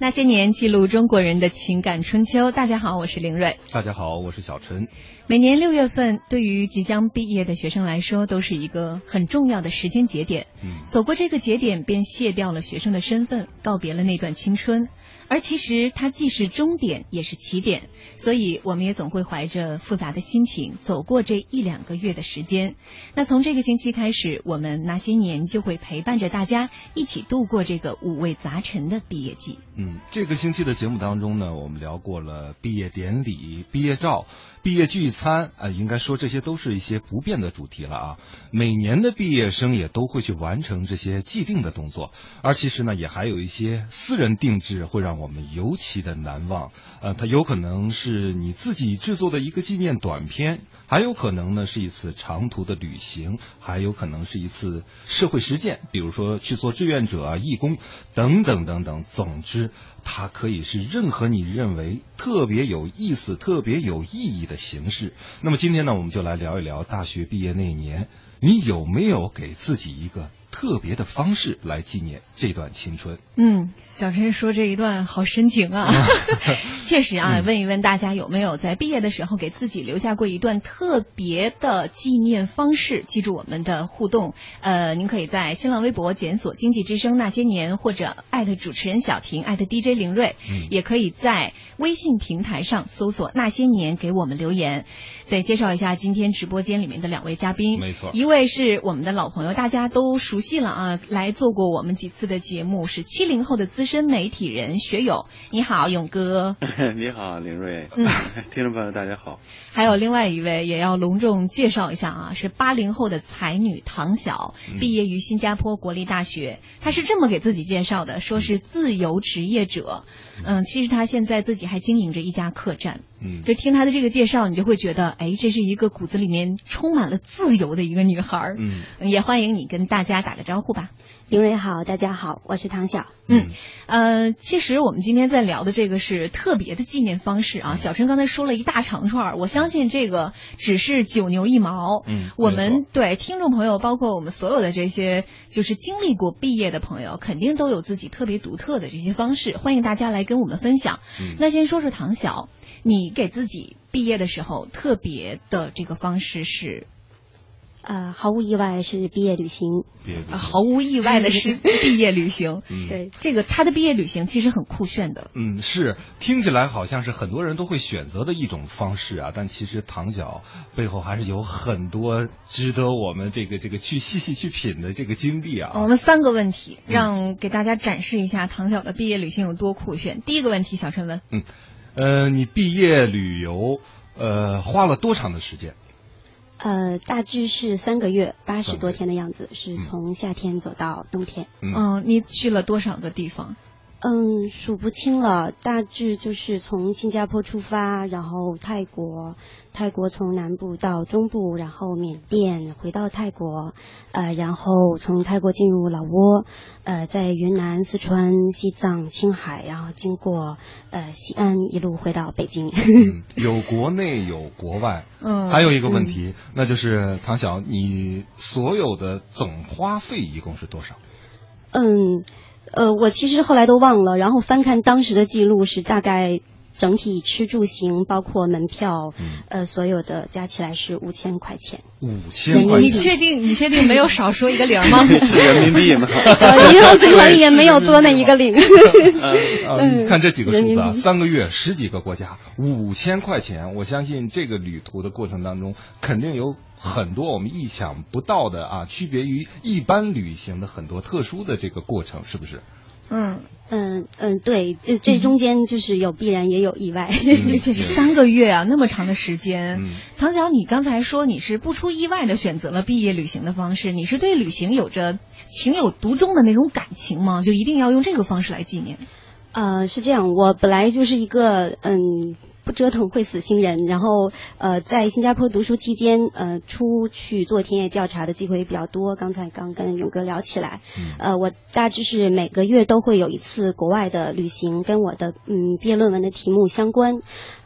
那些年记录中国人的情感春秋。大家好，我是林睿。大家好，我是小陈。每年六月份，对于即将毕业的学生来说，都是一个很重要的时间节点。嗯，走过这个节点，便卸掉了学生的身份，告别了那段青春。而其实它既是终点，也是起点，所以我们也总会怀着复杂的心情走过这一两个月的时间。那从这个星期开始，我们那些年就会陪伴着大家一起度过这个五味杂陈的毕业季。嗯，这个星期的节目当中呢，我们聊过了毕业典礼、毕业照。毕业聚餐啊，应该说这些都是一些不变的主题了啊。每年的毕业生也都会去完成这些既定的动作，而其实呢，也还有一些私人定制会让我们尤其的难忘。呃，它有可能是你自己制作的一个纪念短片，还有可能呢是一次长途的旅行，还有可能是一次社会实践，比如说去做志愿者啊、义工等等等等。总之。它可以是任何你认为特别有意思、特别有意义的形式。那么今天呢，我们就来聊一聊大学毕业那一年，你有没有给自己一个？特别的方式来纪念这段青春。嗯，小陈说这一段好深情啊，确实啊。问一问大家有没有在毕业的时候给自己留下过一段特别的纪念方式？记住我们的互动，呃，您可以在新浪微博检索“经济之声那些年”或者艾特主持人小婷艾特 DJ 林睿，也可以在微信平台上搜索“那些年”给我们留言。对，介绍一下今天直播间里面的两位嘉宾，没错，一位是我们的老朋友，大家都熟悉了啊，来做过我们几次的节目，是七零后的资深媒体人学友，你好，勇哥，你好，林瑞，嗯，听众朋友大家好，还有另外一位也要隆重介绍一下啊，是八零后的才女唐晓，毕业于新加坡国立大学，她是这么给自己介绍的，说是自由职业者，嗯，其实她现在自己还经营着一家客栈。嗯，就听她的这个介绍，你就会觉得，哎，这是一个骨子里面充满了自由的一个女孩。嗯，也欢迎你跟大家打个招呼吧。林蕊好，大家好，我是唐晓。嗯，呃，其实我们今天在聊的这个是特别的纪念方式啊。小陈刚才说了一大长串，我相信这个只是九牛一毛。嗯，我们对听众朋友，包括我们所有的这些就是经历过毕业的朋友，肯定都有自己特别独特的这些方式，欢迎大家来跟我们分享。那先说说唐晓。你给自己毕业的时候特别的这个方式是，呃，毫无意外是毕业旅行，毫无意外的是毕业旅行。嗯对，这个他的毕业旅行其实很酷炫的。嗯，是听起来好像是很多人都会选择的一种方式啊，但其实唐角背后还是有很多值得我们这个这个去细细去品的这个经历啊。我们三个问题让给大家展示一下唐角的毕业旅行有多酷炫。第一个问题，小陈问。嗯。呃，你毕业旅游，呃，花了多长的时间？呃，大致是三个月，八十多天的样子，是从夏天走到冬天。嗯，你去了多少个地方？嗯，数不清了，大致就是从新加坡出发，然后泰国，泰国从南部到中部，然后缅甸回到泰国，呃，然后从泰国进入老挝，呃，在云南、四川、西藏、青海，然后经过呃西安，一路回到北京。有国内有国外，嗯，还有一个问题，那就是唐晓，你所有的总花费一共是多少？嗯。呃，我其实后来都忘了，然后翻看当时的记录是大概整体吃住行包括门票，呃，所有的加起来是五千块钱。五千块钱？你确定？你确定没有少说一个零吗？是人民币吗？银行存款里也没有多那一个零。嗯，看这几个数字啊，三个月十几个国家，五千块钱，我相信这个旅途的过程当中肯定有。很多我们意想不到的啊，区别于一般旅行的很多特殊的这个过程，是不是？嗯嗯嗯，对，这这中间就是有必然也有意外，而且是三个月啊，那么长的时间。唐晓，你刚才说你是不出意外的选择了毕业旅行的方式，你是对旅行有着情有独钟的那种感情吗？就一定要用这个方式来纪念？呃，是这样，我本来就是一个嗯。不折腾会死星人，然后呃，在新加坡读书期间，呃，出去做田野调查的机会也比较多。刚才刚跟勇哥聊起来，呃，我大致是每个月都会有一次国外的旅行，跟我的嗯毕业论文的题目相关。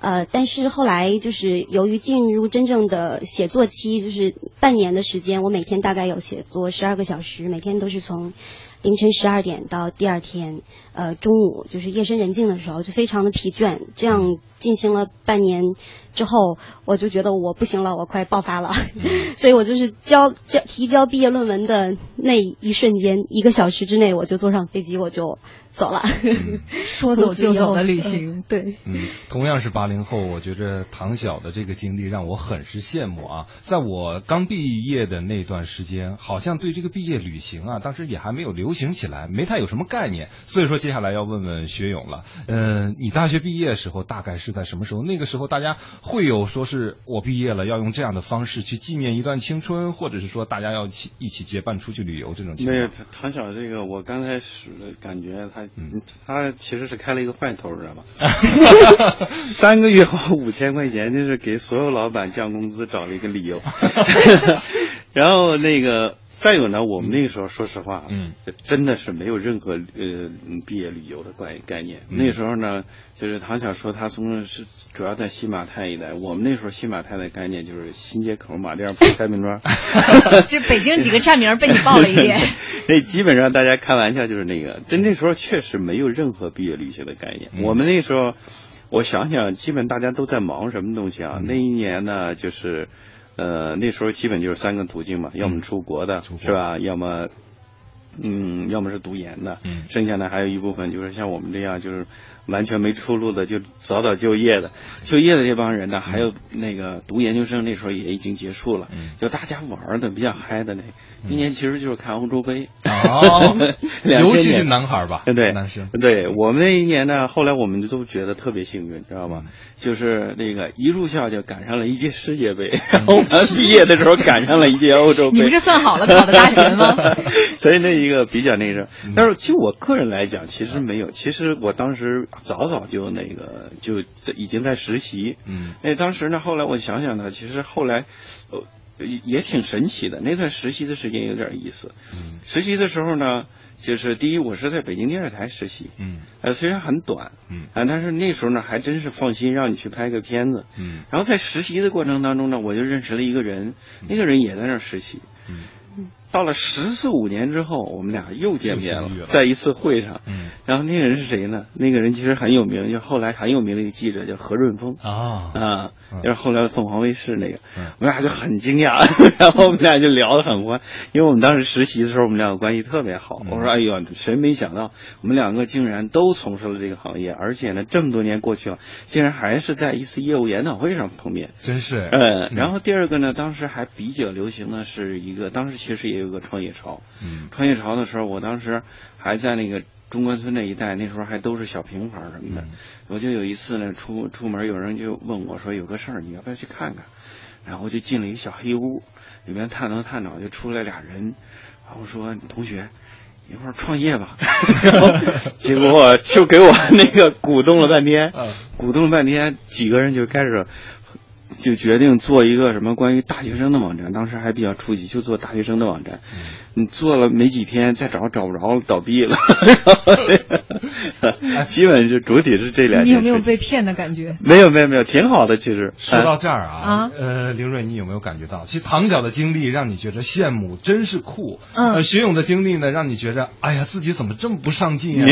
呃，但是后来就是由于进入真正的写作期，就是半年的时间，我每天大概有写作十二个小时，每天都是从。凌晨十二点到第二天呃中午，就是夜深人静的时候，就非常的疲倦。这样进行了半年之后，我就觉得我不行了，我快爆发了，所以我就是交交提交毕业论文的那一瞬间，一个小时之内我就坐上飞机，我就走了。说走就走的旅行，对，嗯，同样是八零后，我觉着唐晓的这个经历让我很是羡慕啊。在我刚毕业的那段时间，好像对这个毕业旅行啊，当时也还没有流行起来，没太有什么概念。所以说，接下来要问问学勇了。嗯，你大学毕业的时候大概是在什么时候？那个时候大家会有说是我毕业了要用这样的方式去纪念一段青春，或者是说大家要一起一起结伴出去旅游这种情况？没有，唐晓这个我刚开始感觉他，他其实是开了一个坏头，知道吧？三个月花五千块钱，就是给所有老板降工资找了一个理由。然后那个。再有呢，我们那个时候说实话，嗯，真的是没有任何呃毕业旅游的概概念。那时候呢，就是唐晓说他从是主要在新马泰一带，我们那时候新马泰的概念就是新街口、马甸、太平庄。这北京几个站名被你报了一遍。那基本上大家开玩笑就是那个，但那时候确实没有任何毕业旅行的概念。我们那时候，我想想，基本大家都在忙什么东西啊？那一年呢，就是。呃，那时候基本就是三个途径嘛，要么出国的，是吧？要么，嗯，要么是读研的，嗯，剩下的还有一部分就是像我们这样，就是完全没出路的，就早早就业的。就业的这帮人呢，还有那个读研究生，那时候也已经结束了，就大家玩的比较嗨的那。一年其实就是看欧洲杯，哦，尤其是男孩吧，对，男生，对我们那一年呢，后来我们都觉得特别幸运，知道吗？就是那个一入校就赶上了一届世界杯，然后毕业的时候赶上了一届欧洲杯。你不是算好了考的大学吗？所以那一个比较那个，但是就我个人来讲，其实没有。其实我当时早早就那个就已经在实习，嗯，那当时呢，后来我想想呢，其实后来，呃。也也挺神奇的，那段实习的时间有点意思。嗯，实习的时候呢，就是第一，我是在北京电视台实习。嗯，呃，虽然很短。嗯，啊，但是那时候呢，还真是放心让你去拍个片子。嗯，然后在实习的过程当中呢，我就认识了一个人，那个人也在那儿实习。嗯。到了十四五年之后，我们俩又见面了，在一次会上。嗯，然后那个人是谁呢？那个人其实很有名，就后来很有名的一个记者，叫何润峰。啊啊，就是后来凤凰卫视那个。我们俩就很惊讶，然后我们俩就聊得很欢，因为我们当时实习的时候，我们两个关系特别好。我说：“哎呦，谁没想到我们两个竟然都从事了这个行业，而且呢，这么多年过去了，竟然还是在一次业务研讨会上碰面。”真是。嗯，然后第二个呢，当时还比较流行的是一个，当时其实也。有个创业潮，嗯，创业潮的时候，我当时还在那个中关村那一带，那时候还都是小平房什么的。我就有一次呢，出出门，有人就问我说：“有个事儿，你要不要去看看？”然后我就进了一个小黑屋，里面探头探脑就出来俩人，然后说：“同学，一块儿创业吧。”然后结果就给我那个鼓动了半天，鼓动了半天，几个人就开始。就决定做一个什么关于大学生的网站，当时还比较初级，就做大学生的网站。你做了没几天，再找找不着了，倒闭了。基本是主体是这两。你有没有被骗的感觉？没有没有没有，挺好的。其实说到这儿啊，呃，林瑞，你有没有感觉到，其实唐角的经历让你觉得羡慕，真是酷。嗯。徐勇的经历呢，让你觉得，哎呀，自己怎么这么不上进啊？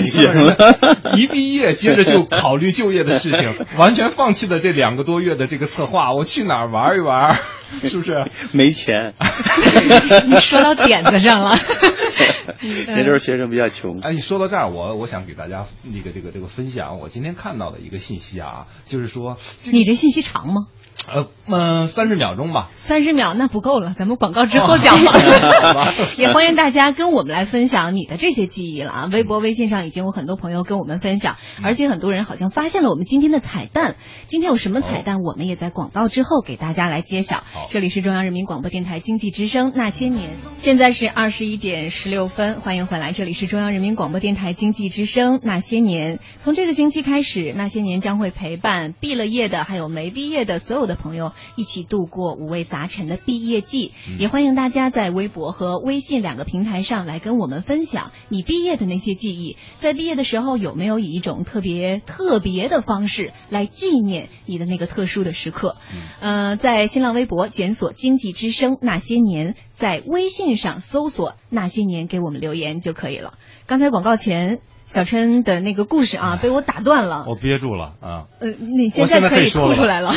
一毕业接着就 考虑就业的事情，完全放弃了这两个多月的这个策划，我去哪儿玩一玩？是不是没钱？你说到点子上了。那时候学生比较穷。哎，你说到这儿，我我想给大家那个这个这个分享我今天看到的一个信息啊，就是说，你这信息长吗？呃嗯，三十秒钟吧。三十秒那不够了，咱们广告之后讲吧。也欢迎大家跟我们来分享你的这些记忆了啊！微博、微信上已经有很多朋友跟我们分享，而且很多人好像发现了我们今天的彩蛋。今天有什么彩蛋？我们也在广告之后给大家来揭晓。这里是中央人民广播电台经济之声《那些年》，现在是二十一点十六分，欢迎回来。这里是中央人民广播电台经济之声《那些年》。从这个星期开始，《那些年》将会陪伴毕了业的，还有没毕业的所有的。的朋友一起度过五味杂陈的毕业季。也欢迎大家在微博和微信两个平台上来跟我们分享你毕业的那些记忆。在毕业的时候，有没有以一种特别特别的方式来纪念你的那个特殊的时刻？呃，在新浪微博检索“经济之声那些年”，在微信上搜索“那些年”，给我们留言就可以了。刚才广告前。小琛的那个故事啊，被我打断了，我憋住了啊。呃，你现在可以吐出来了。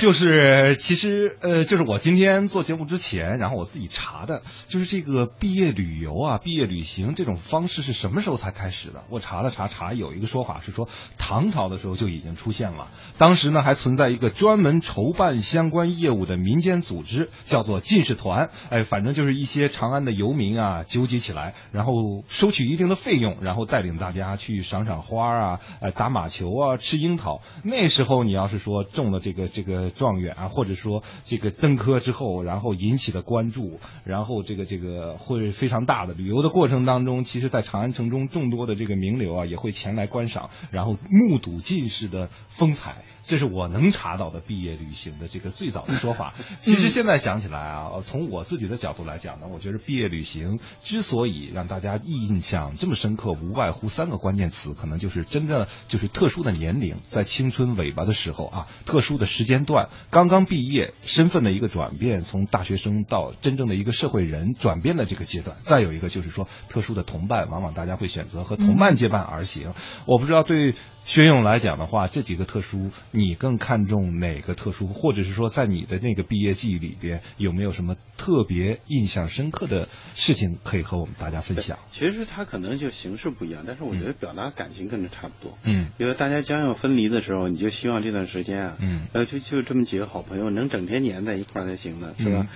就是其实呃，就是我今天做节目之前，然后我自己查的，就是这个毕业旅游啊、毕业旅行这种方式是什么时候才开始的？我查了查查，有一个说法是说唐朝的时候就已经出现了。当时呢，还存在一个专门筹办相关业务的民间组织，叫做进士团。哎，反正就是一些长安的游民啊，纠集起来，然后收取一定的费用，然后带领。大家去赏赏花啊，呃，打马球啊，吃樱桃。那时候你要是说中了这个这个状元啊，或者说这个登科之后，然后引起了关注，然后这个这个会非常大的。旅游的过程当中，其实，在长安城中众多的这个名流啊，也会前来观赏，然后目睹进士的风采。这是我能查到的毕业旅行的这个最早的说法。其实现在想起来啊，从我自己的角度来讲呢，我觉得毕业旅行之所以让大家印象这么深刻，无外乎三个关键词，可能就是真正就是特殊的年龄，在青春尾巴的时候啊，特殊的时间段，刚刚毕业，身份的一个转变，从大学生到真正的一个社会人转变的这个阶段。再有一个就是说，特殊的同伴，往往大家会选择和同伴结伴而行。我不知道对。薛勇来讲的话，这几个特殊，你更看重哪个特殊？或者是说，在你的那个毕业季里边，有没有什么特别印象深刻的事情可以和我们大家分享？其实他可能就形式不一样，但是我觉得表达感情跟这差不多。嗯，因为大家将要分离的时候，你就希望这段时间啊，嗯，呃，就就这么几个好朋友能整天黏在一块儿才行呢，是吧？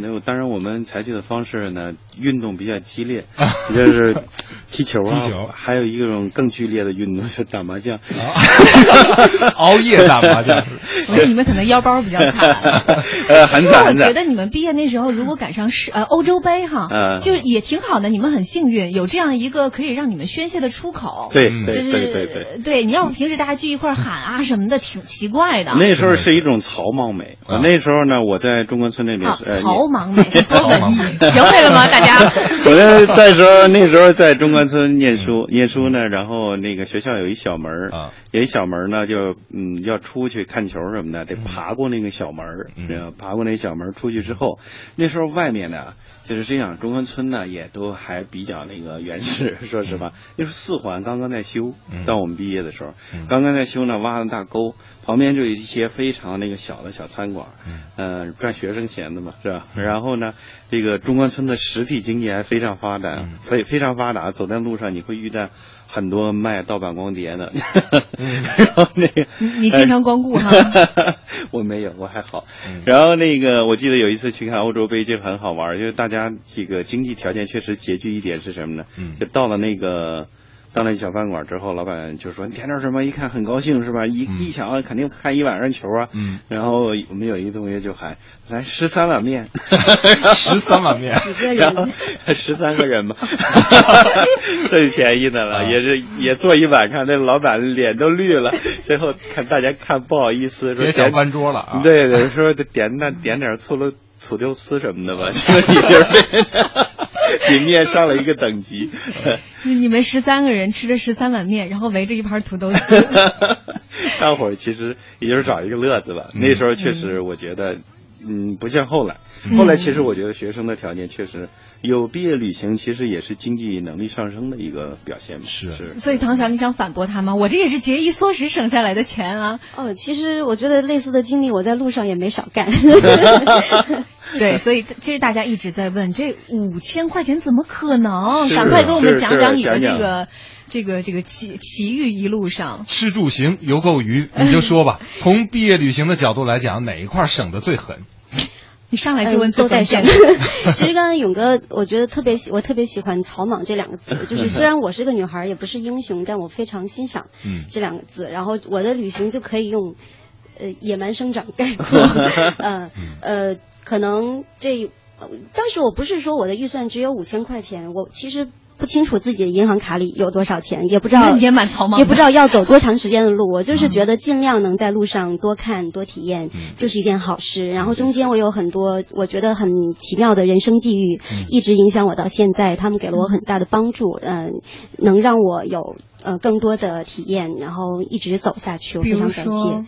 那当然，我们采取的方式呢，运动比较激烈，就是踢球啊，踢球，还有一种更剧烈的运动是打麻将。熬夜打麻将，所以你们可能腰包比较惨。呃，很惨。我觉得你们毕业那时候，如果赶上是呃欧洲杯哈，就也挺好的。你们很幸运，有这样一个可以让你们宣泄的出口。对，对，对，对，对。对，你要不平时大家聚一块喊啊什么的，挺奇怪的。那时候是一种草莽美。那时候呢，我在中关村那边。草莽美，多文艺，学会了吗？大家。我那在时候，那时候在中关村念书，念书呢，然后那个学校有一小门啊。有一小门呢，就嗯要出去看球什么的，得爬过那个小门儿，爬过那小门出去之后，那时候外面呢，就是这样，中关村呢也都还比较那个原始，说实话，那时候四环刚刚在修，到我们毕业的时候，刚刚在修呢，挖了大沟，旁边就有一些非常那个小的小餐馆，嗯，赚学生钱的嘛，是吧？然后呢，这个中关村的实体经济还非常发达，非非常发达，走在路上你会遇到。很多卖盗版光碟的，然后那个你经常光顾哈，我没有，我还好。然后那个我记得有一次去看欧洲杯就很好玩，就是大家这个经济条件确实拮据一点是什么呢？就到了那个。到那小饭馆之后，老板就说：“你点点什么？”一看很高兴，是吧？一一想，肯定看一晚上球啊。嗯。然后我们有一个同学就喊：“来十三碗面。”十三碗面。几个人？十三个人嘛。最便宜的了，也是也坐一晚上，那老板脸都绿了。最后看大家看不好意思，说想翻桌了啊。对对，说点那点点醋溜土豆丝什么的吧，就是 比面上了一个等级。你们十三个人吃着十三碗面，然后围着一盘土豆丝。大伙儿其实也就是找一个乐子吧。那时候确实，我觉得，嗯，不像后来。后来其实我觉得学生的条件确实有毕业旅行，其实也是经济能力上升的一个表现。是是。所以唐晓，你想反驳他吗？我这也是节衣缩食省下来的钱啊。哦，其实我觉得类似的经历，我在路上也没少干。对，所以其实大家一直在问，这五千块钱怎么可能？赶快给我们讲讲你的这个这个这个奇奇遇一路上吃住行游购娱，你就说吧。从毕业旅行的角度来讲，哪一块省的最狠？你上来就问都在省。其实刚才勇哥，我觉得特别喜，我特别喜欢“草莽”这两个字。就是虽然我是个女孩，也不是英雄，但我非常欣赏这两个字。然后我的旅行就可以用呃野蛮生长概括。呃呃。可能这当时我不是说我的预算只有五千块钱，我其实不清楚自己的银行卡里有多少钱，也不知道也蛮草莽，也不知道要走多长时间的路。我 就是觉得尽量能在路上多看多体验，就是一件好事。然后中间我有很多我觉得很奇妙的人生际遇，一直影响我到现在。他们给了我很大的帮助，嗯，能让我有呃更多的体验，然后一直走下去。我非常感谢。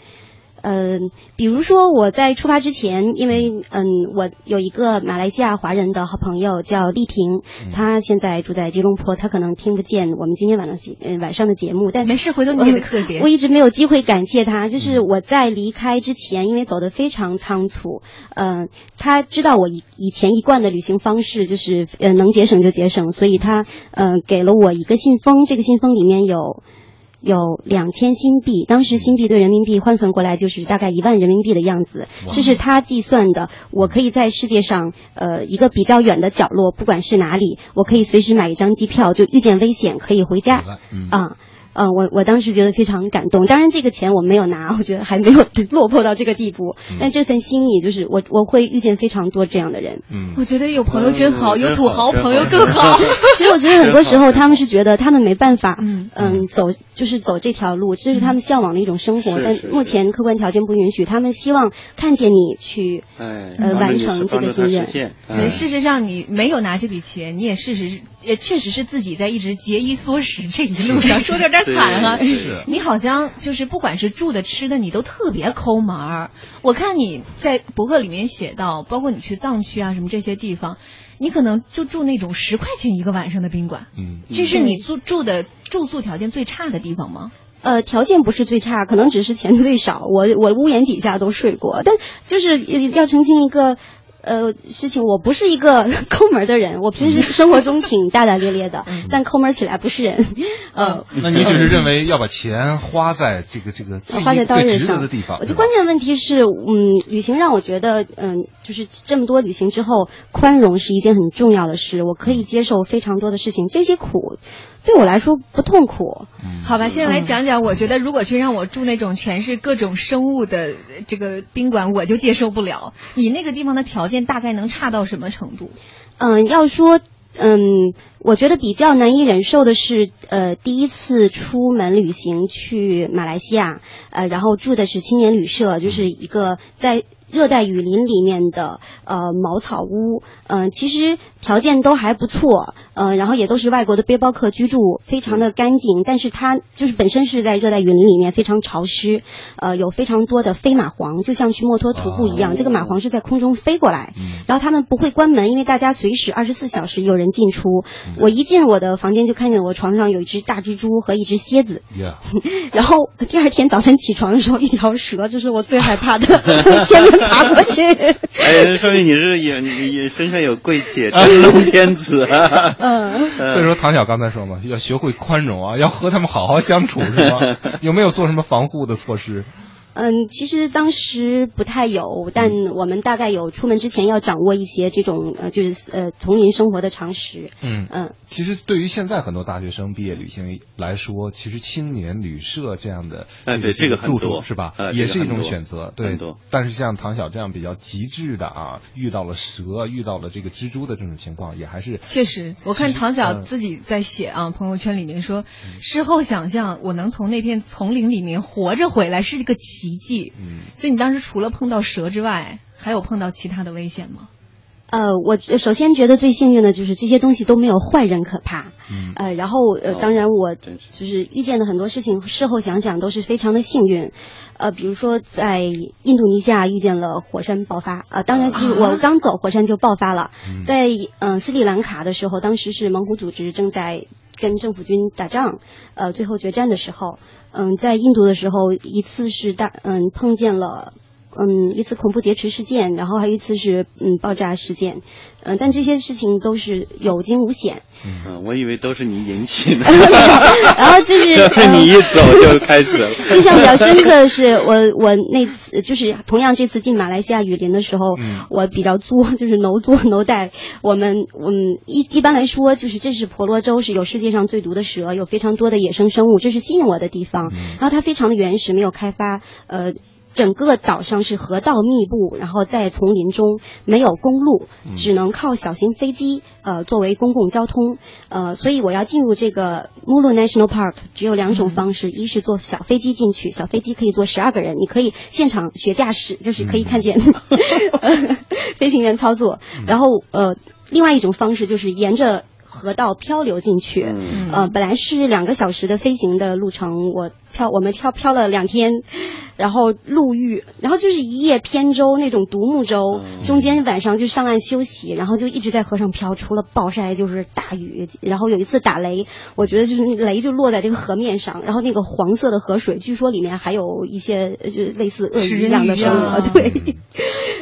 嗯，比如说我在出发之前，因为嗯，我有一个马来西亚华人的好朋友叫丽婷，她现在住在吉隆坡，她可能听不见我们今天晚上嗯晚上的节目，但没事，回头你给特别。我一直没有机会感谢她，就是我在离开之前，因为走的非常仓促，嗯，她知道我以以前一贯的旅行方式就是呃能节省就节省，所以她嗯给了我一个信封，这个信封里面有。有两千新币，当时新币对人民币换算过来就是大概一万人民币的样子，这是他计算的。我可以在世界上呃一个比较远的角落，不管是哪里，我可以随时买一张机票，就遇见危险可以回家啊。嗯，我我当时觉得非常感动。当然，这个钱我没有拿，我觉得还没有落魄到这个地步。但这份心意，就是我我会遇见非常多这样的人。嗯，我觉得有朋友真好，有土豪朋友更好。其实我觉得很多时候他们是觉得他们没办法，嗯嗯，走就是走这条路，这是他们向往的一种生活。但目前客观条件不允许，他们希望看见你去呃完成这个心愿。对，事实上你没有拿这笔钱，你也事实也确实是自己在一直节衣缩食这一路上，说的有点。惨啊！你好像就是不管是住的吃的，你都特别抠门儿。我看你在博客里面写到，包括你去藏区啊什么这些地方，你可能就住那种十块钱一个晚上的宾馆。嗯，这是你住住的住宿条件最差的地方吗？呃，条件不是最差，可能只是钱最少。我我屋檐底下都睡过，但就是要澄清一个。呃，事情我不是一个 抠门的人，我平时生活中挺大大咧咧的，但抠门起来不是人。呃，那你只是认为要把钱花在这个这个花在刀刃上的地方？我觉得关键问题是，嗯，旅行让我觉得，嗯，就是这么多旅行之后，宽容是一件很重要的事。我可以接受非常多的事情，这些苦。对我来说不痛苦，好吧。现在来讲讲，我觉得如果去让我住那种全是各种生物的这个宾馆，我就接受不了。你那个地方的条件大概能差到什么程度？嗯，要说，嗯，我觉得比较难以忍受的是，呃，第一次出门旅行去马来西亚，呃，然后住的是青年旅社，就是一个在。热带雨林里面的呃茅草屋，嗯，其实条件都还不错，嗯，然后也都是外国的背包客居住，非常的干净。但是它就是本身是在热带雨林里面，非常潮湿，呃，有非常多的飞蚂蟥，就像去墨脱徒步一样，这个蚂蟥是在空中飞过来，然后他们不会关门，因为大家随时二十四小时有人进出。我一进我的房间就看见我床上有一只大蜘蛛和一只蝎子，然后第二天早晨起床的时候，一条蛇，这是我最害怕的，前面。爬过去，哎，说明你是有你身上有贵气，真龙天子。嗯，所以说唐晓刚才说嘛，要学会宽容啊，要和他们好好相处，是吗？有没有做什么防护的措施？嗯，其实当时不太有，但我们大概有出门之前要掌握一些这种呃，就是呃丛林生活的常识。嗯嗯，其实对于现在很多大学生毕业旅行来说，其实青年旅社这样的哎对这个住处是吧，也是一种选择。对，但是像唐晓这样比较极致的啊，遇到了蛇，遇到了这个蜘蛛的这种情况，也还是确实。我看唐晓自己在写啊，朋友圈里面说，事后想象我能从那片丛林里面活着回来是一个奇。奇迹，嗯，所以你当时除了碰到蛇之外，还有碰到其他的危险吗？呃，我首先觉得最幸运的就是这些东西都没有坏人可怕，嗯，呃，然后呃，当然我就是遇见的很多事情，事后想想都是非常的幸运，呃，比如说在印度尼西亚遇见了火山爆发，呃，当然就是我刚走火山就爆发了，在嗯斯里兰卡的时候，当时是猛虎组织正在跟政府军打仗，呃，最后决战的时候。嗯，在印度的时候，一次是大嗯碰见了。嗯，一次恐怖劫持事件，然后还有一次是嗯爆炸事件，嗯，但这些事情都是有惊无险。嗯，我以为都是你引起的。然后就是你一走就开始了。印象比较深刻的是，我我那次就是同样这次进马来西亚雨林的时候，我比较作，就是挠作挠带。我们嗯一一般来说，就是这是婆罗洲是有世界上最毒的蛇，有非常多的野生生物，这是吸引我的地方。然后它非常的原始，没有开发，呃。整个岛上是河道密布，然后在丛林中没有公路，只能靠小型飞机呃作为公共交通。呃，所以我要进入这个 Mulu National Park，只有两种方式：一是坐小飞机进去，小飞机可以坐十二个人，你可以现场学驾驶，就是可以看见 飞行员操作；然后呃，另外一种方式就是沿着。河道漂流进去，呃，本来是两个小时的飞行的路程，我漂我们漂漂了两天，然后路遇，然后就是一叶扁舟那种独木舟，中间晚上就上岸休息，然后就一直在河上漂，除了暴晒就是大雨，然后有一次打雷，我觉得就是雷就落在这个河面上，然后那个黄色的河水，据说里面还有一些就类似鳄鱼一样的生物，对。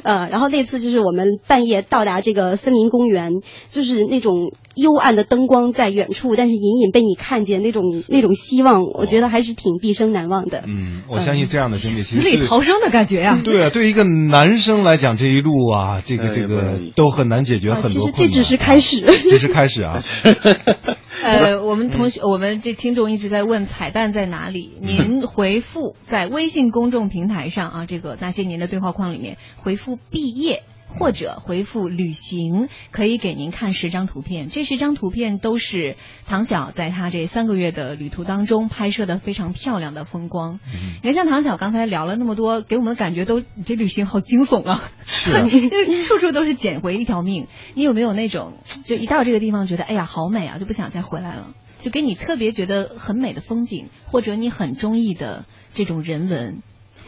呃，然后那次就是我们半夜到达这个森林公园，就是那种幽暗的灯光在远处，但是隐隐被你看见那种那种希望，我觉得还是挺毕生难忘的。嗯，我相信这样的经历，死里逃生的感觉呀。对啊，对一个男生来讲，这一路啊，这个这个都很难解决很多困难。其实这只是开始，这是开始啊。呃，我们同学，我们这听众一直在问彩蛋在哪里？您回复在微信公众平台上啊，这个那些年的对话框里面回复毕业。或者回复旅行，可以给您看十张图片。这十张图片都是唐晓在他这三个月的旅途当中拍摄的非常漂亮的风光。你看，像唐晓刚才聊了那么多，给我们的感觉都，你这旅行好惊悚啊！处处都是捡回一条命。你有没有那种，就一到这个地方觉得，哎呀，好美啊，就不想再回来了？就给你特别觉得很美的风景，或者你很中意的这种人文。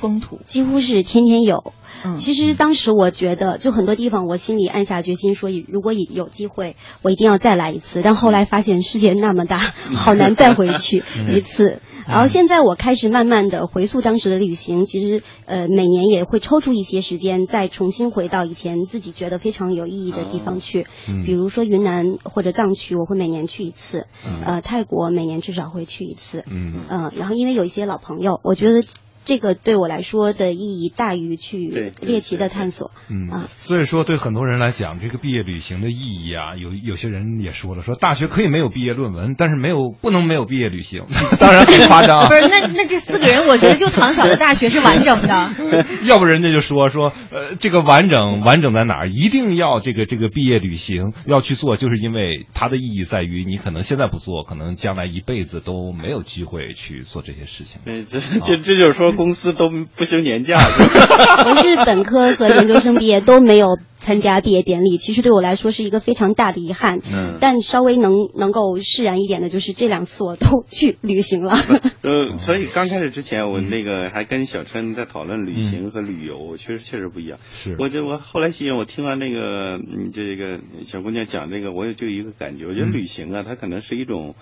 风土几乎是天天有。嗯，其实当时我觉得，就很多地方，我心里暗下决心说，如果有机会，我一定要再来一次。但后来发现世界那么大，好难再回去 一次。然后现在我开始慢慢的回溯当时的旅行，其实呃每年也会抽出一些时间，再重新回到以前自己觉得非常有意义的地方去。比如说云南或者藏区，我会每年去一次。呃，泰国每年至少会去一次。嗯嗯。然后因为有一些老朋友，我觉得。这个对我来说的意义大于去猎奇的探索，嗯啊，所以说对很多人来讲，这个毕业旅行的意义啊，有有些人也说了，说大学可以没有毕业论文，但是没有不能没有毕业旅行，当然很夸张。不是，那那这四个人，我觉得就唐晓的大学是完整的。要不人家就说说，呃，这个完整完整在哪儿？一定要这个这个毕业旅行要去做，就是因为它的意义在于，你可能现在不做，可能将来一辈子都没有机会去做这些事情。对，这这这就是说。公司都不休年假。我是本科和研究生毕业都没有参加毕业典礼，其实对我来说是一个非常大的遗憾。嗯，但稍微能能够释然一点的就是这两次我都去旅行了。呃，所以刚开始之前我那个还跟小春在讨论旅行和旅游，确实确实不一样。是，我就我后来心我听完那个你这个小姑娘讲这个，我也就一个感觉，我觉得旅行啊，它可能是一种。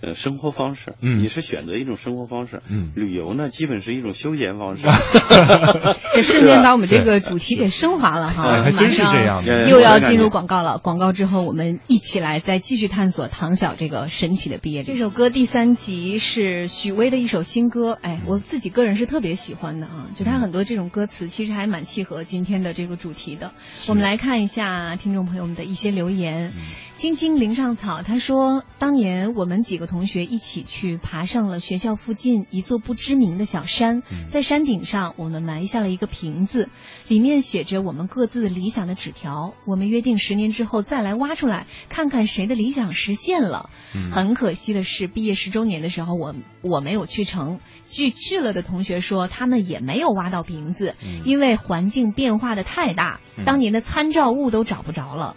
呃，生活方式，嗯，你是选择一种生活方式，嗯，旅游呢，基本是一种休闲方式。这瞬间把我们这个主题给升华了哈，还真是这样的。又要进入广告了，广告之后我们一起来再继续探索唐晓这个神奇的毕业。这首歌第三集是许巍的一首新歌，哎，我自己个人是特别喜欢的啊，就他很多这种歌词其实还蛮契合今天的这个主题的。我们来看一下听众朋友们的一些留言。青青林上草，他说，当年我们几个同学一起去爬上了学校附近一座不知名的小山，在山顶上，我们埋下了一个瓶子，里面写着我们各自理想的纸条。我们约定十年之后再来挖出来，看看谁的理想实现了。很可惜的是，毕业十周年的时候，我我没有去成。据去了的同学说，他们也没有挖到瓶子，因为环境变化的太大，当年的参照物都找不着了。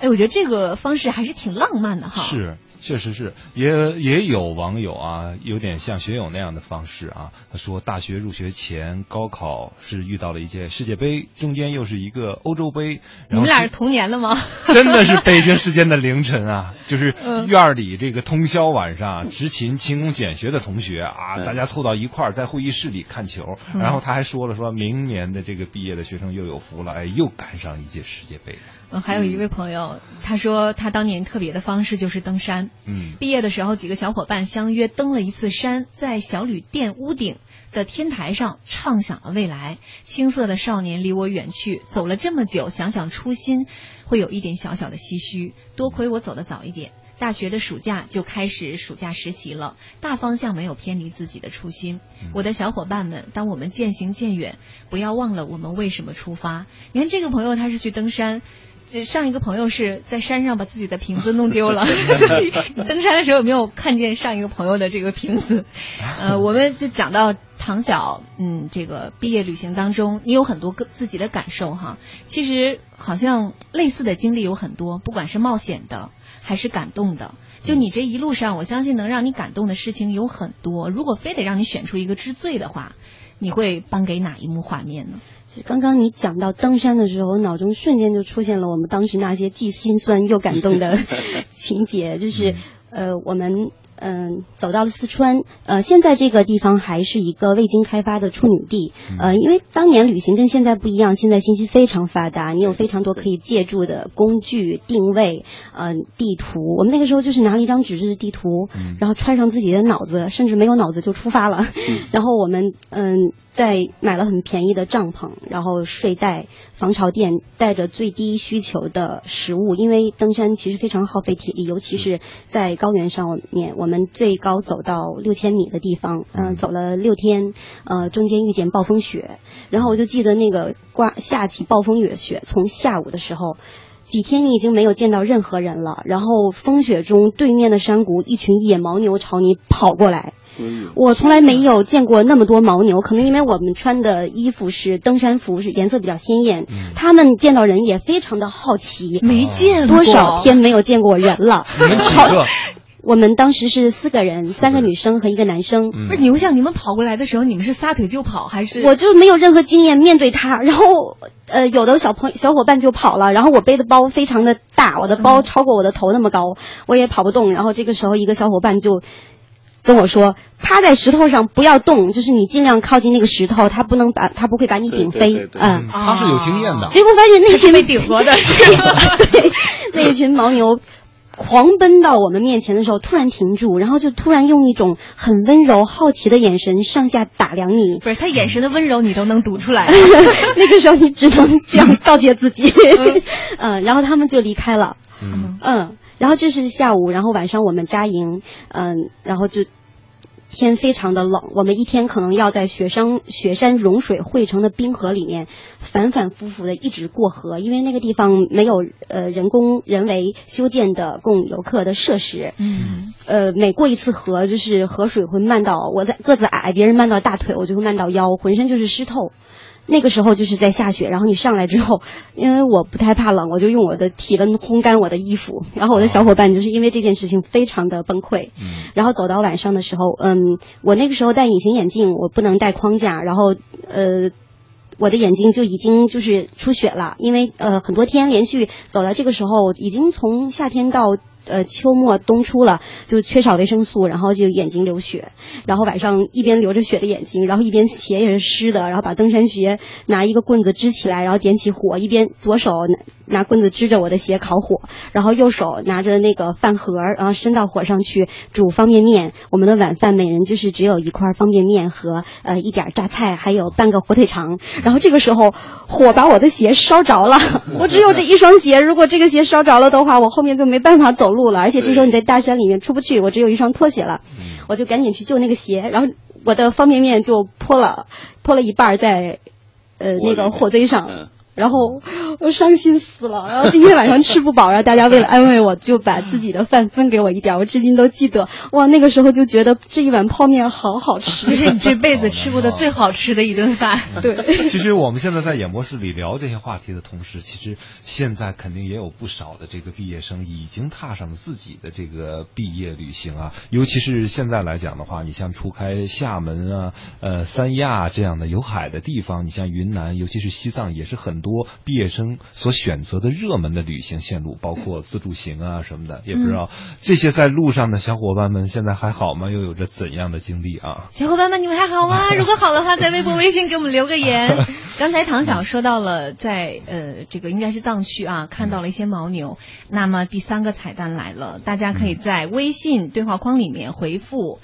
哎，我觉得这个方式还是挺浪漫的哈。是。确实是，也也有网友啊，有点像学友那样的方式啊。他说，大学入学前高考是遇到了一届世界杯，中间又是一个欧洲杯。你们俩是同年了吗？真的是北京时间的凌晨啊，就是 院里这个通宵晚上执勤勤工俭学的同学啊，大家凑到一块儿在会议室里看球。然后他还说了，说明年的这个毕业的学生又有福了，哎，又赶上一届世界杯。嗯，还有一位朋友，他说他当年特别的方式就是登山。嗯，毕业的时候几个小伙伴相约登了一次山，在小旅店屋顶的天台上畅想了未来。青涩的少年离我远去，走了这么久，想想初心，会有一点小小的唏嘘。多亏我走得早一点。大学的暑假就开始暑假实习了，大方向没有偏离自己的初心。我的小伙伴们，当我们渐行渐远，不要忘了我们为什么出发。你看这个朋友他是去登山。上一个朋友是在山上把自己的瓶子弄丢了。登山的时候有没有看见上一个朋友的这个瓶子？呃，我们就讲到唐晓，嗯，这个毕业旅行当中，你有很多个自己的感受哈。其实好像类似的经历有很多，不管是冒险的还是感动的。就你这一路上，我相信能让你感动的事情有很多。如果非得让你选出一个之最的话，你会颁给哪一幕画面呢？刚刚你讲到登山的时候，我脑中瞬间就出现了我们当时那些既心酸又感动的 情节，就是呃，我们。嗯，走到了四川，呃，现在这个地方还是一个未经开发的处女地，呃，因为当年旅行跟现在不一样，现在信息非常发达，你有非常多可以借助的工具、定位、呃，地图。我们那个时候就是拿了一张纸质的地图，然后揣上自己的脑子，甚至没有脑子就出发了。然后我们嗯，在买了很便宜的帐篷，然后睡袋、防潮垫，带着最低需求的食物，因为登山其实非常耗费体力，尤其是在高原上面。我们最高走到六千米的地方，嗯，走了六天，呃，中间遇见暴风雪，然后我就记得那个刮下起暴风雨雪，从下午的时候，几天你已经没有见到任何人了，然后风雪中对面的山谷，一群野牦牛朝你跑过来。我从来没有见过那么多牦牛，可能因为我们穿的衣服是登山服，是颜色比较鲜艳。他们见到人也非常的好奇，没见多少天没有见过人了。你们几个？我们当时是四个人，三个女生和一个男生。不是牛像你们跑过来的时候，你们是撒腿就跑还是？我就没有任何经验面对他，然后呃，有的小朋小伙伴就跑了，然后我背的包非常的大，我的包超过我的头那么高，我也跑不动。然后这个时候一个小伙伴就跟我说：“趴在石头上不要动，就是你尽量靠近那个石头，他不能把他不会把你顶飞。”嗯，他是有经验的。结果发现那群被顶过的，对，那一群牦牛。狂奔到我们面前的时候，突然停住，然后就突然用一种很温柔、好奇的眼神上下打量你。不是他眼神的温柔，你都能读出来。那个时候你只能这样告诫自己。嗯，然后他们就离开了。嗯嗯，然后这是下午，然后晚上我们扎营。嗯，然后就。天非常的冷，我们一天可能要在雪山雪山融水汇成的冰河里面反反复复的一直过河，因为那个地方没有呃人工人为修建的供游客的设施。嗯，呃，每过一次河，就是河水会漫到我在个子矮，别人漫到大腿，我就会漫到腰，浑身就是湿透。那个时候就是在下雪，然后你上来之后，因为我不太怕冷，我就用我的体温烘干我的衣服。然后我的小伙伴就是因为这件事情非常的崩溃。嗯。然后走到晚上的时候，嗯，我那个时候戴隐形眼镜，我不能戴框架，然后呃，我的眼睛就已经就是出血了，因为呃很多天连续走到这个时候，已经从夏天到。呃，秋末冬初了，就缺少维生素，然后就眼睛流血，然后晚上一边流着血的眼睛，然后一边鞋也是湿的，然后把登山鞋拿一个棍子支起来，然后点起火，一边左手拿拿棍子支着我的鞋烤火，然后右手拿着那个饭盒，然后伸到火上去煮方便面。我们的晚饭每人就是只有一块方便面和呃一点榨菜，还有半个火腿肠。然后这个时候火把我的鞋烧着了，我只有这一双鞋，如果这个鞋烧着了的话，我后面就没办法走。路了，而且这时候你在大山里面出不去，我只有一双拖鞋了，我就赶紧去救那个鞋，然后我的方便面就泼了，泼了一半在，呃那个火堆上。然后我伤心死了，然后今天晚上吃不饱，然后大家为了安慰我，就把自己的饭分给我一点，我至今都记得。哇，那个时候就觉得这一碗泡面好好吃，这是你这辈子吃过的最好吃的一顿饭。对。其实我们现在在演播室里聊这些话题的同时，其实现在肯定也有不少的这个毕业生已经踏上了自己的这个毕业旅行啊。尤其是现在来讲的话，你像除开厦门啊、呃三亚这样的有海的地方，你像云南，尤其是西藏，也是很。多毕业生所选择的热门的旅行线路，包括自助行啊什么的，也不知道这些在路上的小伙伴们现在还好吗？又有着怎样的经历啊？小伙伴们，你们还好吗？如果好的话，在微博、微信给我们留个言。刚才唐晓说到了，在呃这个应该是藏区啊，看到了一些牦牛。那么第三个彩蛋来了，大家可以在微信对话框里面回复。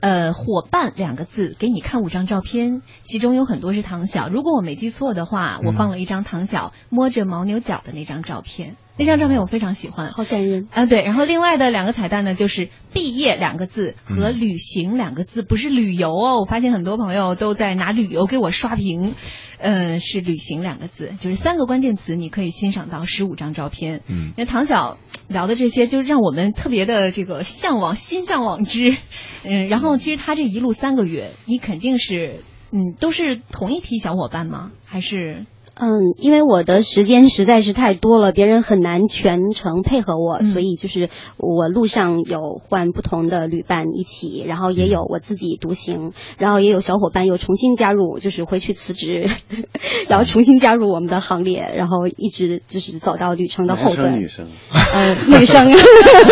呃，伙伴两个字，给你看五张照片，其中有很多是唐晓。如果我没记错的话，我放了一张唐晓摸着牦牛角的那张照片。那张照片我非常喜欢，好感人啊！对，然后另外的两个彩蛋呢，就是“毕业”两个字和“旅行”两个字，不是旅游哦。我发现很多朋友都在拿旅游给我刷屏，呃，是“旅行”两个字，就是三个关键词，你可以欣赏到十五张照片。嗯，那唐晓聊的这些，就让我们特别的这个向往，心向往之。嗯，然后其实他这一路三个月，你肯定是，嗯，都是同一批小伙伴吗？还是？嗯，因为我的时间实在是太多了，别人很难全程配合我，所以就是我路上有换不同的旅伴一起，然后也有我自己独行，然后也有小伙伴又重新加入，就是回去辞职，然后重新加入我们的行列，然后一直就是走到旅程的后段。女生，嗯，女生，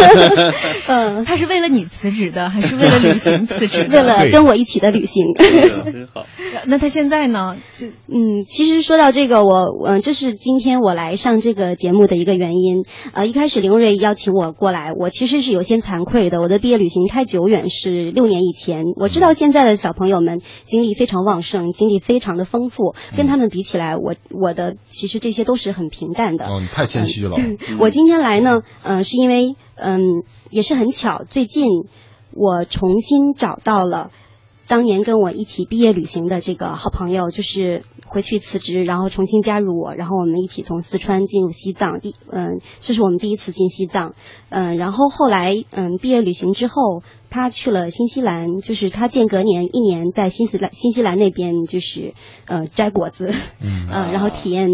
嗯，他是为了你辞职的，还是为了旅行辞职？为了跟我一起的旅行。真好。那他现在呢？就嗯，其实说到这个。我嗯，这是今天我来上这个节目的一个原因。呃，一开始林瑞邀请我过来，我其实是有些惭愧的。我的毕业旅行太久远，是六年以前。我知道现在的小朋友们精力非常旺盛，精力非常的丰富，跟他们比起来，我我的其实这些都是很平淡的。哦，你太谦虚了。我今天来呢，嗯，是因为嗯，也是很巧，最近我重新找到了当年跟我一起毕业旅行的这个好朋友，就是。回去辞职，然后重新加入我，然后我们一起从四川进入西藏。第，嗯，这是我们第一次进西藏，嗯，然后后来，嗯，毕业旅行之后，他去了新西兰，就是他间隔年一年在新西兰新西兰那边，就是呃摘果子，嗯，然后体验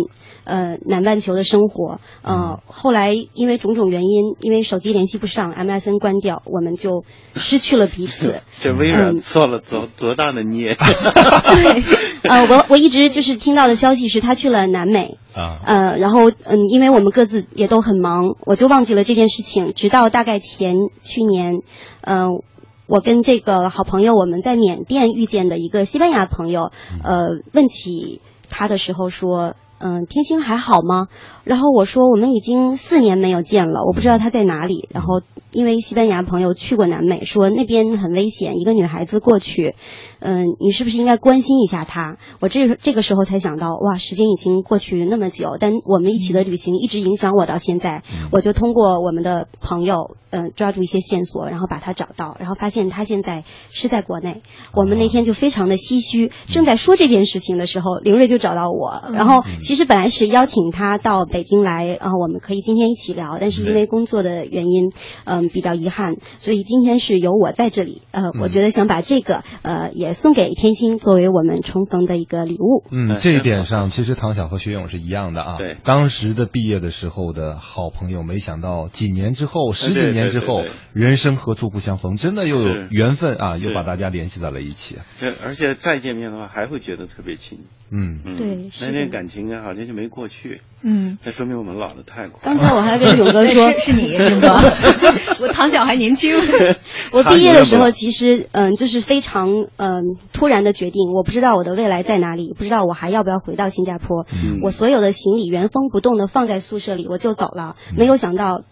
呃南半球的生活，呃，后来因为种种原因，因为手机联系不上，MSN 关掉，我们就失去了彼此。这微软做了多多大的孽？对，呃，我我一直就是。听到的消息是他去了南美啊，呃，然后嗯，因为我们各自也都很忙，我就忘记了这件事情。直到大概前去年，嗯，我跟这个好朋友我们在缅甸遇见的一个西班牙朋友，呃，问起他的时候说，嗯，天星还好吗？然后我说我们已经四年没有见了，我不知道他在哪里。然后因为西班牙朋友去过南美，说那边很危险，一个女孩子过去。嗯，你是不是应该关心一下她？我这这个时候才想到，哇，时间已经过去那么久，但我们一起的旅行一直影响我到现在。我就通过我们的朋友，嗯，抓住一些线索，然后把她找到，然后发现她现在是在国内。我们那天就非常的唏嘘，正在说这件事情的时候，林瑞就找到我。然后其实本来是邀请他到北京来，然后我们可以今天一起聊，但是因为工作的原因，嗯，比较遗憾，所以今天是由我在这里。呃，我觉得想把这个，呃，也。送给天心作为我们重逢的一个礼物。嗯，这一点上，其实唐晓和学勇是一样的啊。对，当时的毕业的时候的好朋友，没想到几年之后，十几年之后，人生何处不相逢，真的又有缘分啊，又把大家联系在了一起。对，而且再见面的话，还会觉得特别亲。嗯嗯，对，那点感情啊，好像就没过去。嗯，那说明我们老的太快。刚才我还跟勇哥说，是你勇哥，我堂小还年轻。我毕业的时候，其实嗯，就是非常嗯突然的决定，我不知道我的未来在哪里，不知道我还要不要回到新加坡。我所有的行李原封不动的放在宿舍里，我就走了，没有想到。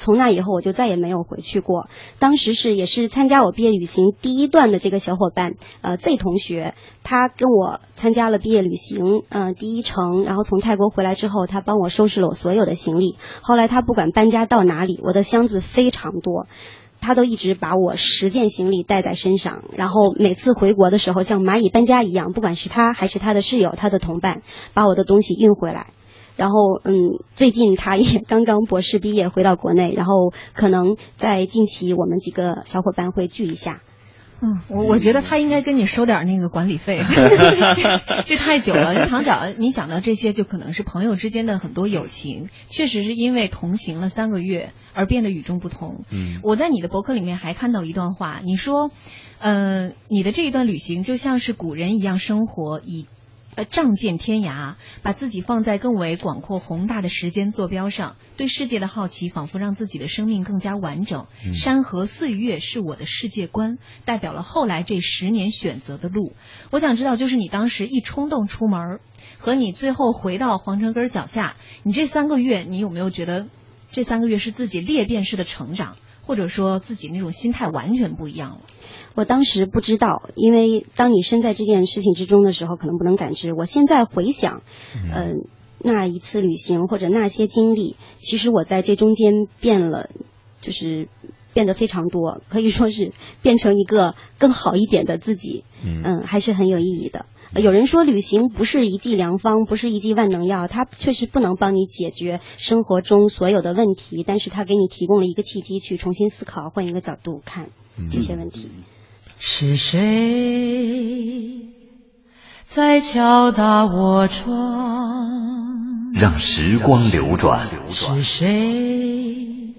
从那以后，我就再也没有回去过。当时是也是参加我毕业旅行第一段的这个小伙伴，呃，Z 同学，他跟我参加了毕业旅行，嗯，第一程。然后从泰国回来之后，他帮我收拾了我所有的行李。后来他不管搬家到哪里，我的箱子非常多，他都一直把我十件行李带在身上。然后每次回国的时候，像蚂蚁搬家一样，不管是他还是他的室友、他的同伴，把我的东西运回来。然后，嗯，最近他也刚刚博士毕业回到国内，然后可能在近期我们几个小伙伴会聚一下。嗯，我我觉得他应该跟你收点那个管理费，这太久了。唐晓，你讲的这些就可能是朋友之间的很多友情，确实是因为同行了三个月而变得与众不同。嗯，我在你的博客里面还看到一段话，你说，嗯，你的这一段旅行就像是古人一样生活，以。呃，仗剑天涯，把自己放在更为广阔宏大的时间坐标上，对世界的好奇仿佛让自己的生命更加完整。山河岁月是我的世界观，代表了后来这十年选择的路。我想知道，就是你当时一冲动出门，和你最后回到皇城根脚下，你这三个月，你有没有觉得这三个月是自己裂变式的成长，或者说自己那种心态完全不一样了？我当时不知道，因为当你身在这件事情之中的时候，可能不能感知。我现在回想，嗯，那一次旅行或者那些经历，其实我在这中间变了，就是变得非常多，可以说是变成一个更好一点的自己。嗯，还是很有意义的。有人说旅行不是一剂良方，不是一剂万能药，它确实不能帮你解决生活中所有的问题，但是它给你提供了一个契机，去重新思考，换一个角度看这些问题。是谁在敲打我窗？让时光流转。是谁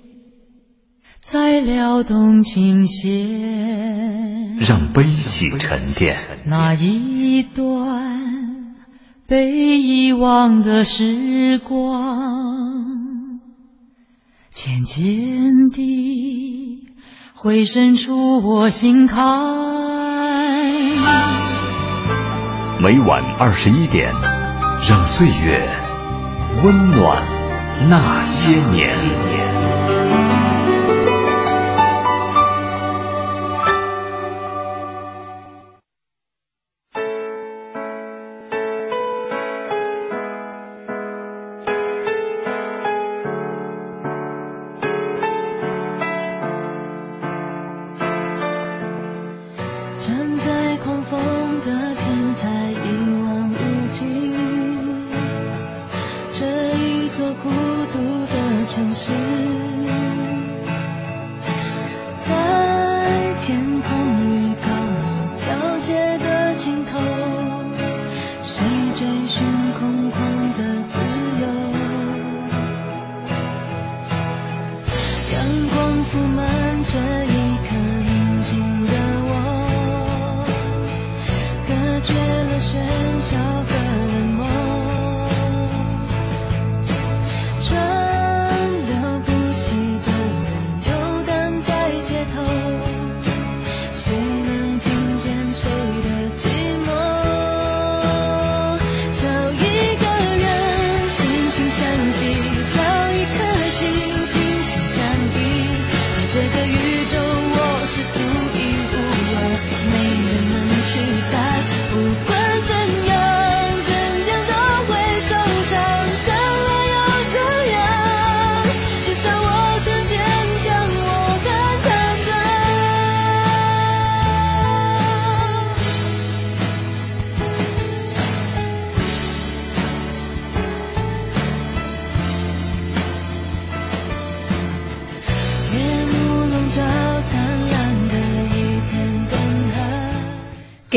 在撩动琴弦？让悲喜沉淀。那一段被遗忘的时光，渐渐地会渗出我心坎。每晚二十一点，让岁月温暖那些年。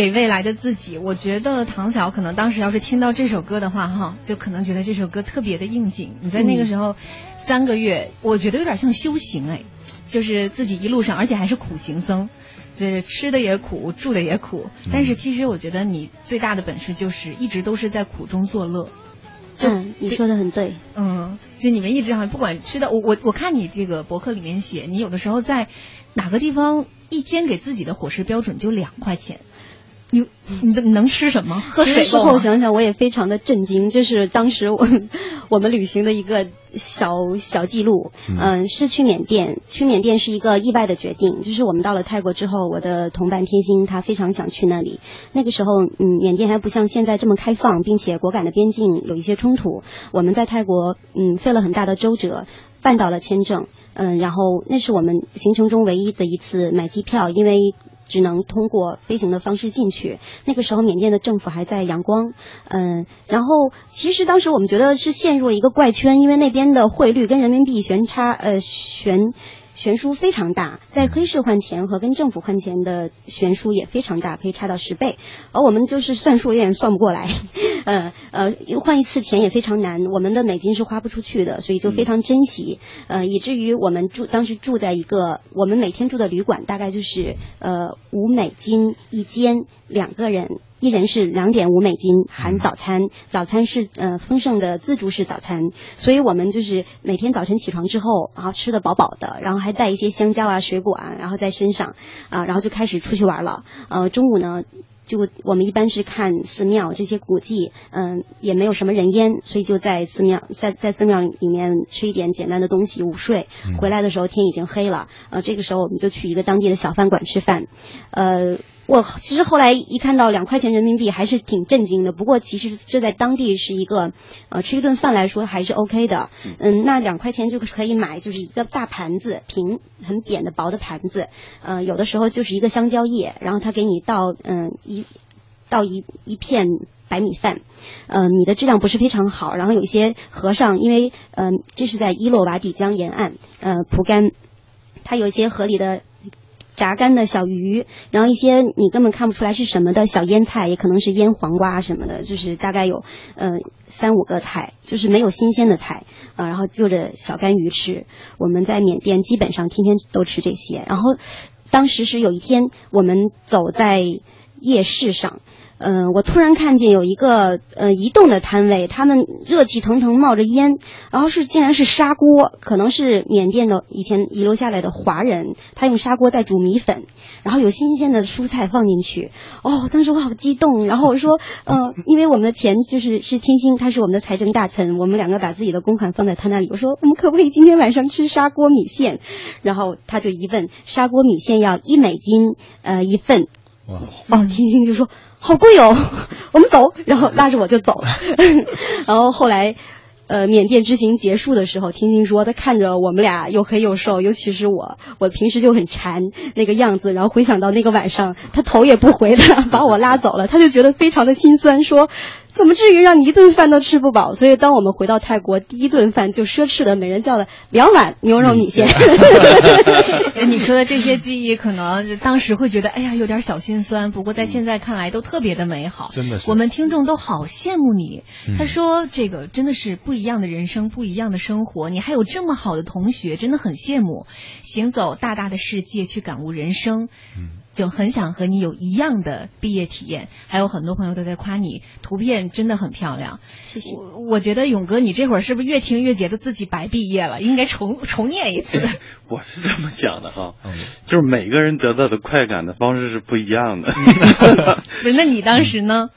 给未来的自己，我觉得唐晓可能当时要是听到这首歌的话，哈，就可能觉得这首歌特别的应景。你在那个时候三个月，我觉得有点像修行哎，就是自己一路上，而且还是苦行僧，这吃的也苦，住的也苦。但是其实我觉得你最大的本事就是一直都是在苦中作乐。嗯，你说的很对。嗯，就你们一直好像不管吃的，我我我看你这个博客里面写，你有的时候在哪个地方一天给自己的伙食标准就两块钱。你你你能吃什么？喝水。事后想想，我也非常的震惊。这是当时我我们旅行的一个小小记录。嗯，是去缅甸。去缅甸是一个意外的决定。就是我们到了泰国之后，我的同伴天心他非常想去那里。那个时候，嗯，缅甸还不像现在这么开放，并且果敢的边境有一些冲突。我们在泰国，嗯，费了很大的周折，办到了签证。嗯，然后那是我们行程中唯一的一次买机票，因为。只能通过飞行的方式进去。那个时候，缅甸的政府还在阳光，嗯，然后其实当时我们觉得是陷入了一个怪圈，因为那边的汇率跟人民币悬差，呃，悬。悬殊非常大，在黑市换钱和跟政府换钱的悬殊也非常大，可以差到十倍。而我们就是算数有点算不过来，呃呃，换一次钱也非常难，我们的美金是花不出去的，所以就非常珍惜，呃，以至于我们住当时住在一个我们每天住的旅馆，大概就是呃五美金一间，两个人。一人是两点五美金含早餐，早餐是呃丰盛的自助式早餐，所以我们就是每天早晨起床之后，然后吃的饱饱的，然后还带一些香蕉啊水果啊，然后在身上啊，然后就开始出去玩了。呃，中午呢，就我们一般是看寺庙这些古迹，嗯，也没有什么人烟，所以就在寺庙在在寺庙里面吃一点简单的东西午睡。回来的时候天已经黑了，呃，这个时候我们就去一个当地的小饭馆吃饭，呃。我其实后来一看到两块钱人民币，还是挺震惊的。不过其实这在当地是一个，呃，吃一顿饭来说还是 OK 的。嗯，那两块钱就可以买就是一个大盘子，平很扁的薄的盘子。呃，有的时候就是一个香蕉叶，然后他给你倒嗯一倒一一片白米饭，呃，米的质量不是非常好。然后有一些和尚，因为嗯这是在伊洛瓦底江沿岸，呃，蒲甘，他有一些河里的。炸干的小鱼，然后一些你根本看不出来是什么的小腌菜，也可能是腌黄瓜什么的，就是大概有呃三五个菜，就是没有新鲜的菜啊，然后就着小干鱼吃。我们在缅甸基本上天天都吃这些。然后当时是有一天我们走在夜市上。嗯，我突然看见有一个呃移动的摊位，他们热气腾腾冒着烟，然后是竟然是砂锅，可能是缅甸的以前遗留下来的华人，他用砂锅在煮米粉，然后有新鲜的蔬菜放进去。哦，当时我好激动，然后我说，呃，因为我们的钱就是是天星，他是我们的财政大臣，我们两个把自己的公款放在他那里，我说我们可不可以今天晚上吃砂锅米线？然后他就一问，砂锅米线要一美金呃一份。哇，哦，天星就说。好贵哦，我们走，然后拉着我就走了。然后后来，呃，缅甸之行结束的时候，天星说他看着我们俩又黑又瘦，尤其是我，我平时就很馋那个样子，然后回想到那个晚上，他头也不回的 把我拉走了，他就觉得非常的心酸，说。怎么至于让你一顿饭都吃不饱？所以当我们回到泰国，第一顿饭就奢侈的每人叫了两碗牛肉米线。你说的这些记忆，可能当时会觉得哎呀有点小心酸，不过在现在看来都特别的美好。真的是，我们听众都好羡慕你。他说这个真的是不一样的人生，不一样的生活。你还有这么好的同学，真的很羡慕。行走大大的世界，去感悟人生。嗯。就很想和你有一样的毕业体验，还有很多朋友都在夸你，图片真的很漂亮。谢谢。我我觉得勇哥，你这会儿是不是越听越觉得自己白毕业了？应该重 重念一次。我是这么想的哈，就是每个人得到的快感的方式是不一样的。不是，那你当时呢？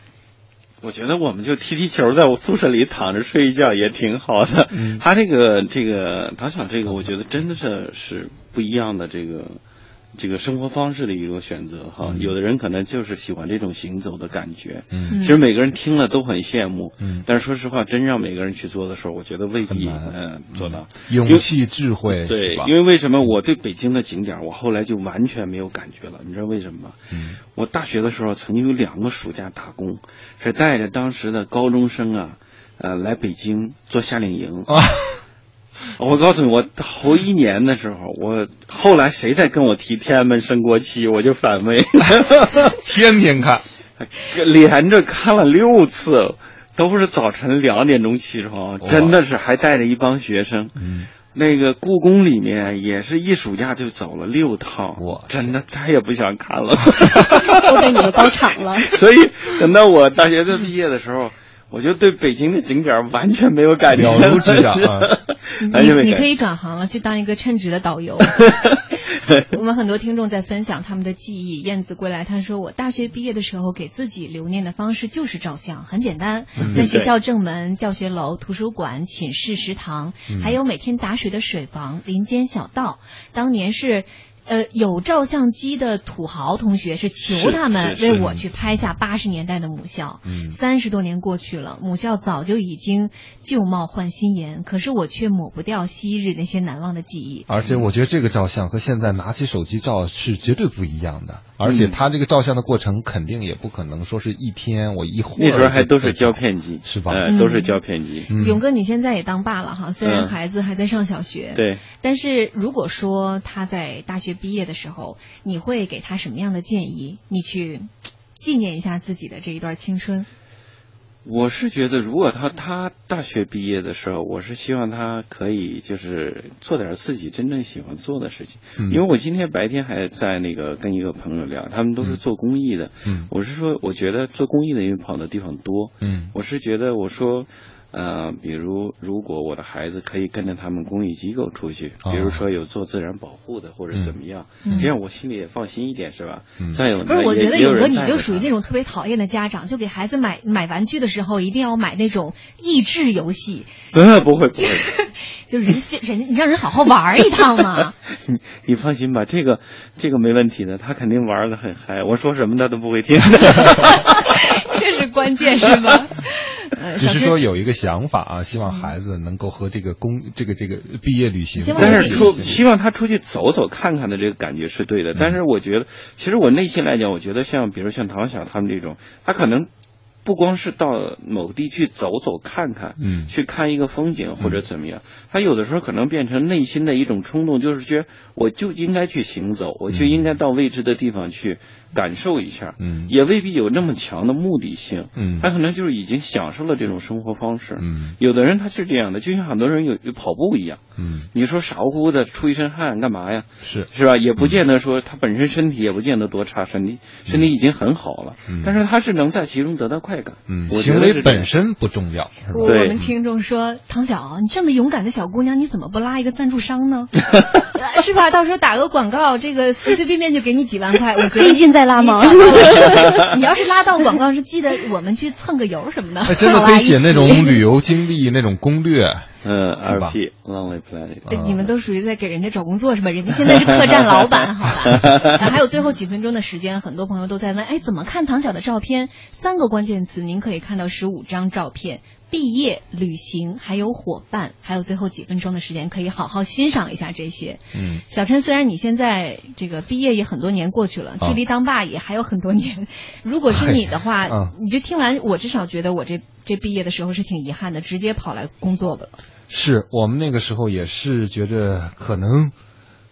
我觉得我们就踢踢球，在我宿舍里躺着睡一觉也挺好的。他这个这个打小这个，我觉得真的是是不一样的这个。这个生活方式的一个选择哈，有的人可能就是喜欢这种行走的感觉。嗯，其实每个人听了都很羡慕。嗯，但是说实话，真让每个人去做的时候，我觉得未必嗯做到。勇气、智慧，对，因为为什么我对北京的景点，我后来就完全没有感觉了？你知道为什么吗？嗯，我大学的时候曾经有两个暑假打工，是带着当时的高中生啊，呃，来北京做夏令营。啊。我告诉你，我头一年的时候，我后来谁再跟我提天安门升国旗，我就反胃。天天看，连着看了六次，都是早晨两点钟起床，真的是还带着一帮学生。嗯，那个故宫里面也是一暑假就走了六趟，我真的再也不想看了。都被你们包场了。所以等到我大学的毕业的时候。我就对北京的景点完全没有感觉，了如指掌。你你可以转行了，去当一个称职的导游。我们很多听众在分享他们的记忆。燕子归来，他说：“我大学毕业的时候，给自己留念的方式就是照相，很简单，在学校正门、教学楼、图书馆、寝室、食堂，还有每天打水的水房、林间小道。当年是。”呃，有照相机的土豪同学是求他们为我去拍下八十年代的母校。嗯，三十多年过去了，母校早就已经旧貌换新颜，可是我却抹不掉昔日那些难忘的记忆。而且我觉得这个照相和现在拿起手机照是绝对不一样的，而且他这个照相的过程肯定也不可能说是一天我一会儿。那时候还都是胶片机，是吧？嗯，都是胶片机。勇哥，你现在也当爸了哈，虽然孩子还在上小学，对，但是如果说他在大学。毕业的时候，你会给他什么样的建议？你去纪念一下自己的这一段青春。我是觉得，如果他他大学毕业的时候，我是希望他可以就是做点自己真正喜欢做的事情。因为我今天白天还在那个跟一个朋友聊，他们都是做公益的。嗯，我是说，我觉得做公益的因为跑的地方多。嗯，我是觉得我说。呃，比如如果我的孩子可以跟着他们公益机构出去，比如说有做自然保护的或者怎么样，这样我心里也放心一点，是吧？再有，不是我觉得有哥你就属于那种特别讨厌的家长，就给孩子买买玩具的时候一定要买那种益智游戏。不会不会不会。就人人你让人好好玩一趟嘛。你 你放心吧，这个这个没问题的，他肯定玩的很嗨，我说什么他都不会听。这是关键，是吧？只是说有一个想法啊，希望孩子能够和这个公这个这个毕业旅行，但是出希望他出去走走看看的这个感觉是对的。但是我觉得，其实我内心来讲，我觉得像比如像唐晓他们这种，他可能。不光是到某地去走走看看，嗯，去看一个风景或者怎么样，他有的时候可能变成内心的一种冲动，就是觉得我就应该去行走，我就应该到未知的地方去感受一下，嗯，也未必有那么强的目的性，嗯，他可能就是已经享受了这种生活方式，嗯，有的人他是这样的，就像很多人有有跑步一样，嗯，你说傻乎乎的出一身汗干嘛呀？是是吧？也不见得说他本身身体也不见得多差，身体身体已经很好了，但是他是能在其中得到快感，嗯，我行为本身不重要。我们听众说，唐晓，你这么勇敢的小姑娘，你怎么不拉一个赞助商呢？是吧？到时候打个广告，这个随随便便就给你几万块。我觉得最近在拉吗？你要是拉到广告，是记得我们去蹭个油什么的。真的可以写那种 旅游经历那种攻略。嗯，R P Lonely Planet。你们都属于在给人家找工作是吧？人家现在是客栈老板，好吧？还有最后几分钟的时间，很多朋友都在问，哎，怎么看唐晓的照片？三个关键词，您可以看到十五张照片。毕业、旅行，还有伙伴，还有最后几分钟的时间，可以好好欣赏一下这些。嗯，小陈，虽然你现在这个毕业也很多年过去了，距离当爸也还有很多年。如果是你的话，你就听完，我至少觉得我这这毕业的时候是挺遗憾的，直接跑来工作了。是我们那个时候也是觉着可能。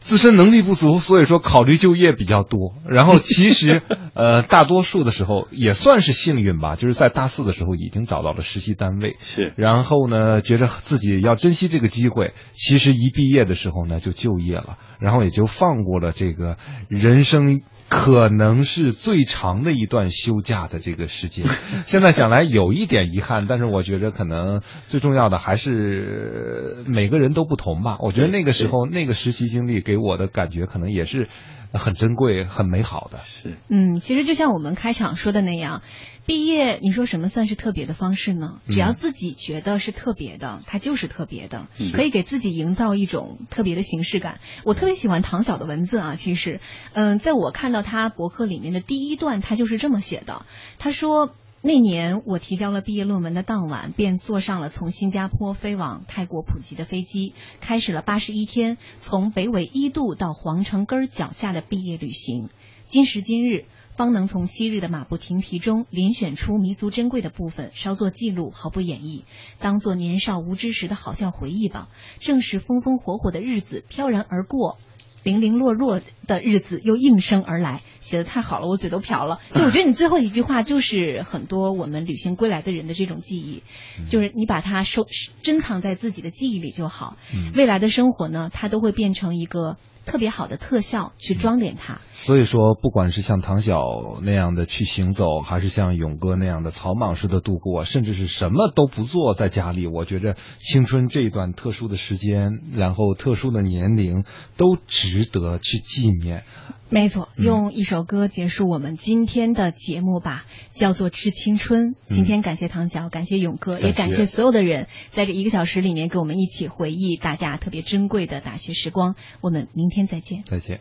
自身能力不足，所以说考虑就业比较多。然后其实，呃，大多数的时候也算是幸运吧，就是在大四的时候已经找到了实习单位。是。然后呢，觉着自己要珍惜这个机会，其实一毕业的时候呢就就业了，然后也就放过了这个人生。可能是最长的一段休假的这个时间，现在想来有一点遗憾，但是我觉得可能最重要的还是每个人都不同吧。我觉得那个时候那个实习经历给我的感觉可能也是。很珍贵、很美好的是，嗯，其实就像我们开场说的那样，毕业，你说什么算是特别的方式呢？只要自己觉得是特别的，它就是特别的，可以给自己营造一种特别的形式感。我特别喜欢唐晓的文字啊，其实，嗯，在我看到他博客里面的第一段，他就是这么写的，他说。那年我提交了毕业论文的当晚，便坐上了从新加坡飞往泰国普吉的飞机，开始了八十一天从北纬一度到皇城根儿脚下的毕业旅行。今时今日，方能从昔日的马不停蹄中遴选出弥足珍贵的部分，稍作记录，毫不演绎，当做年少无知时的好笑回忆吧。正是风风火火的日子飘然而过。零零落落的日子又应声而来，写的太好了，我嘴都瓢了。就我觉得你最后一句话就是很多我们旅行归来的人的这种记忆，就是你把它收珍藏在自己的记忆里就好。未来的生活呢，它都会变成一个。特别好的特效去装点它，所以说，不管是像唐晓那样的去行走，还是像勇哥那样的草莽式的度过，甚至是什么都不做在家里，我觉着青春这一段特殊的时间，然后特殊的年龄，都值得去纪念。没错，用一首歌结束我们今天的节目吧，叫做《致青春》。今天感谢唐晓，感谢勇哥，也感谢所有的人，在这一个小时里面跟我们一起回忆大家特别珍贵的大学时光。我们明天再见。再见。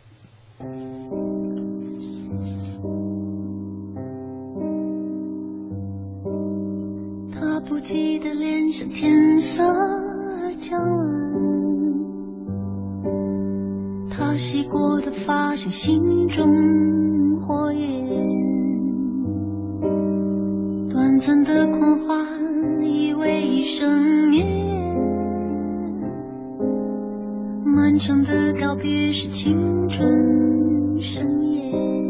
他不记得脸上天色将晚。他洗过的发，像心中火焰。短暂的狂欢，以为一生念。漫长的告别，是青春盛宴。